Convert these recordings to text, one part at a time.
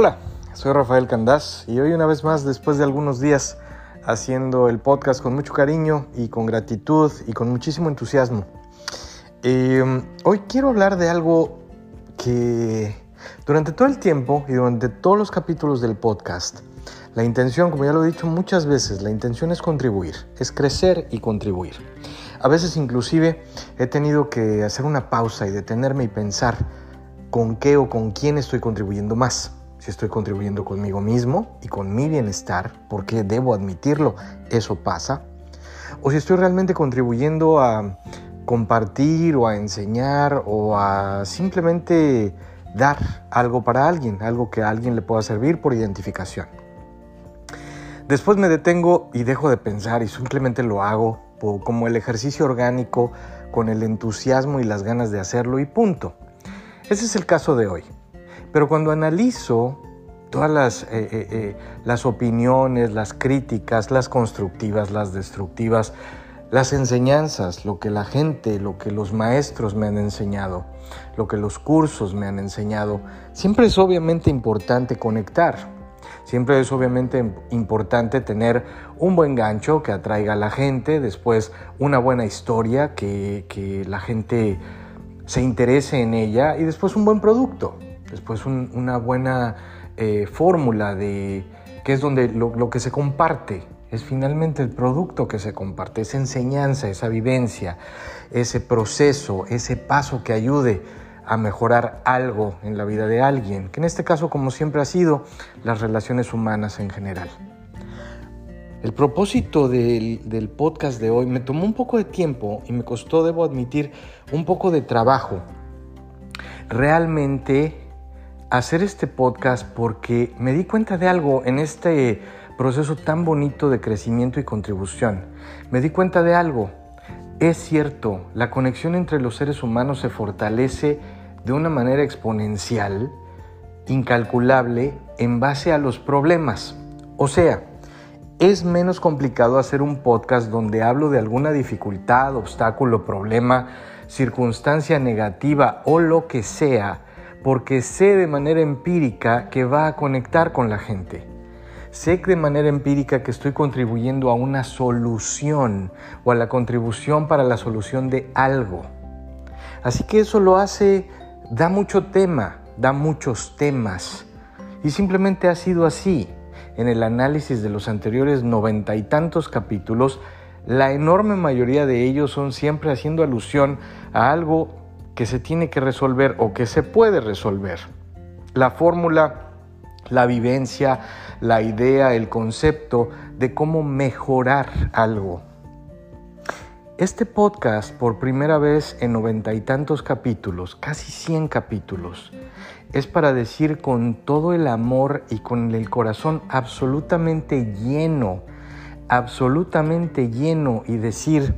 Hola, soy Rafael Candás y hoy una vez más, después de algunos días haciendo el podcast con mucho cariño y con gratitud y con muchísimo entusiasmo, eh, hoy quiero hablar de algo que durante todo el tiempo y durante todos los capítulos del podcast, la intención, como ya lo he dicho muchas veces, la intención es contribuir, es crecer y contribuir. A veces inclusive he tenido que hacer una pausa y detenerme y pensar con qué o con quién estoy contribuyendo más si estoy contribuyendo conmigo mismo y con mi bienestar, porque debo admitirlo, eso pasa, o si estoy realmente contribuyendo a compartir o a enseñar o a simplemente dar algo para alguien, algo que a alguien le pueda servir por identificación. Después me detengo y dejo de pensar y simplemente lo hago como el ejercicio orgánico con el entusiasmo y las ganas de hacerlo y punto. Ese es el caso de hoy. Pero cuando analizo todas las, eh, eh, eh, las opiniones, las críticas, las constructivas, las destructivas, las enseñanzas, lo que la gente, lo que los maestros me han enseñado, lo que los cursos me han enseñado, siempre es obviamente importante conectar. Siempre es obviamente importante tener un buen gancho que atraiga a la gente, después una buena historia que, que la gente se interese en ella y después un buen producto después una buena eh, fórmula de que es donde lo, que se comparte es finalmente el producto que se comparte, esa enseñanza, esa vivencia, ese proceso, ese paso que ayude a mejorar algo en la vida de alguien, que en este caso, como siempre ha sido, las relaciones humanas en general. El propósito del, del, podcast de hoy me tomó un poco de tiempo y me costó, debo admitir, un poco de trabajo. Realmente hacer este podcast porque me di cuenta de algo en este proceso tan bonito de crecimiento y contribución. Me di cuenta de algo. Es cierto, la conexión entre los seres humanos se fortalece de una manera exponencial, incalculable, en base a los problemas. O sea, es menos complicado hacer un podcast donde hablo de alguna dificultad, obstáculo, problema, circunstancia negativa o lo que sea, porque sé de manera empírica que va a conectar con la gente. Sé de manera empírica que estoy contribuyendo a una solución o a la contribución para la solución de algo. Así que eso lo hace, da mucho tema, da muchos temas. Y simplemente ha sido así. En el análisis de los anteriores noventa y tantos capítulos, la enorme mayoría de ellos son siempre haciendo alusión a algo que se tiene que resolver o que se puede resolver. La fórmula, la vivencia, la idea, el concepto de cómo mejorar algo. Este podcast, por primera vez en noventa y tantos capítulos, casi cien capítulos, es para decir con todo el amor y con el corazón absolutamente lleno, absolutamente lleno y decir,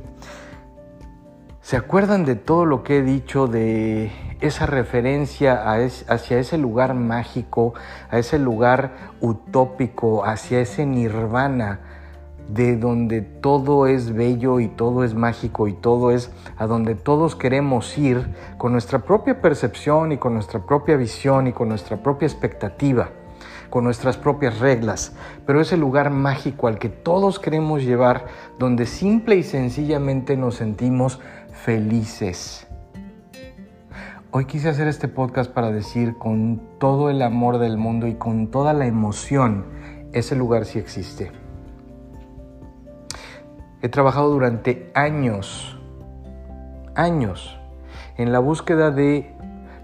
¿Se acuerdan de todo lo que he dicho, de esa referencia hacia ese lugar mágico, a ese lugar utópico, hacia ese nirvana, de donde todo es bello y todo es mágico y todo es a donde todos queremos ir con nuestra propia percepción y con nuestra propia visión y con nuestra propia expectativa? con nuestras propias reglas, pero es el lugar mágico al que todos queremos llevar, donde simple y sencillamente nos sentimos felices. Hoy quise hacer este podcast para decir con todo el amor del mundo y con toda la emoción, ese lugar sí existe. He trabajado durante años, años, en la búsqueda de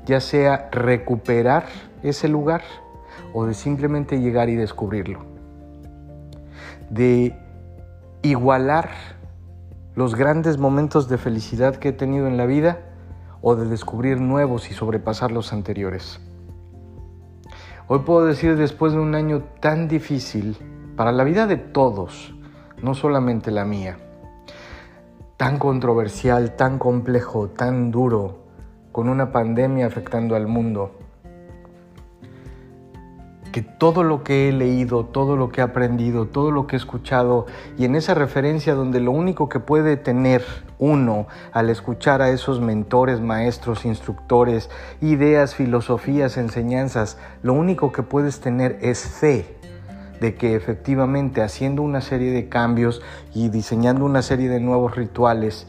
ya sea recuperar ese lugar o de simplemente llegar y descubrirlo. De igualar los grandes momentos de felicidad que he tenido en la vida o de descubrir nuevos y sobrepasar los anteriores. Hoy puedo decir después de un año tan difícil para la vida de todos, no solamente la mía, tan controversial, tan complejo, tan duro, con una pandemia afectando al mundo, que todo lo que he leído, todo lo que he aprendido, todo lo que he escuchado, y en esa referencia donde lo único que puede tener uno al escuchar a esos mentores, maestros, instructores, ideas, filosofías, enseñanzas, lo único que puedes tener es fe de que efectivamente haciendo una serie de cambios y diseñando una serie de nuevos rituales,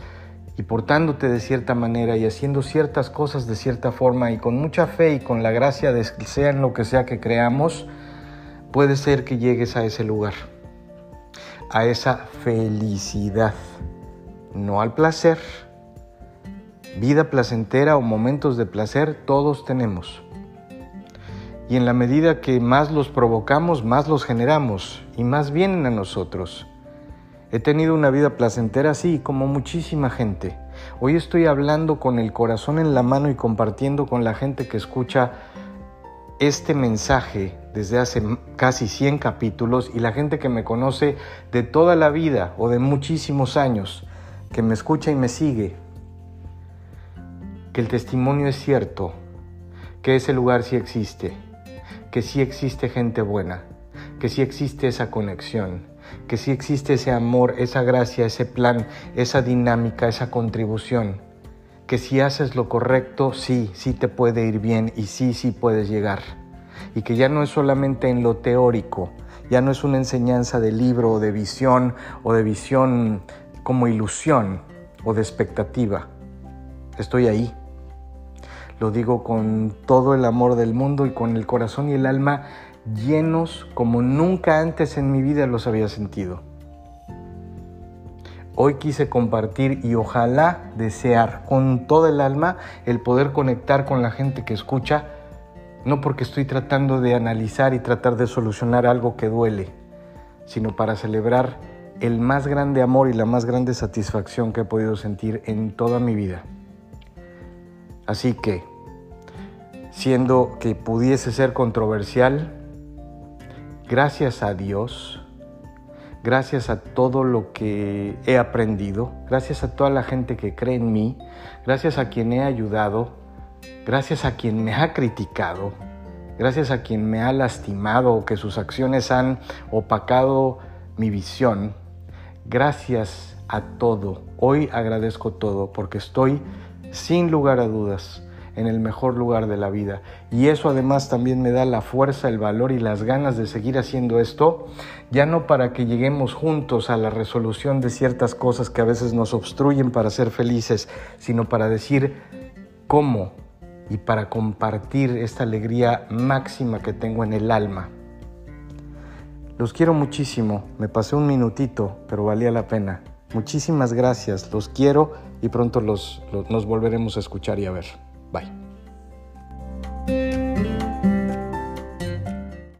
y portándote de cierta manera y haciendo ciertas cosas de cierta forma y con mucha fe y con la gracia de sea en lo que sea que creamos, puede ser que llegues a ese lugar, a esa felicidad, no al placer. Vida placentera o momentos de placer todos tenemos. Y en la medida que más los provocamos, más los generamos y más vienen a nosotros. He tenido una vida placentera así como muchísima gente. Hoy estoy hablando con el corazón en la mano y compartiendo con la gente que escucha este mensaje desde hace casi 100 capítulos y la gente que me conoce de toda la vida o de muchísimos años, que me escucha y me sigue, que el testimonio es cierto, que ese lugar sí existe, que sí existe gente buena, que sí existe esa conexión, que sí existe ese amor, esa gracia, ese plan, esa dinámica, esa contribución, que si haces lo correcto, sí, sí te puede ir bien y sí, sí puedes llegar. Y que ya no es solamente en lo teórico, ya no es una enseñanza de libro o de visión o de visión como ilusión o de expectativa. Estoy ahí. Lo digo con todo el amor del mundo y con el corazón y el alma llenos como nunca antes en mi vida los había sentido. Hoy quise compartir y ojalá desear con todo el alma el poder conectar con la gente que escucha, no porque estoy tratando de analizar y tratar de solucionar algo que duele, sino para celebrar el más grande amor y la más grande satisfacción que he podido sentir en toda mi vida. Así que, siendo que pudiese ser controversial, Gracias a Dios, gracias a todo lo que he aprendido, gracias a toda la gente que cree en mí, gracias a quien he ayudado, gracias a quien me ha criticado, gracias a quien me ha lastimado o que sus acciones han opacado mi visión, gracias a todo. Hoy agradezco todo porque estoy sin lugar a dudas en el mejor lugar de la vida. Y eso además también me da la fuerza, el valor y las ganas de seguir haciendo esto, ya no para que lleguemos juntos a la resolución de ciertas cosas que a veces nos obstruyen para ser felices, sino para decir cómo y para compartir esta alegría máxima que tengo en el alma. Los quiero muchísimo, me pasé un minutito, pero valía la pena. Muchísimas gracias, los quiero y pronto los, nos volveremos a escuchar y a ver. Bye.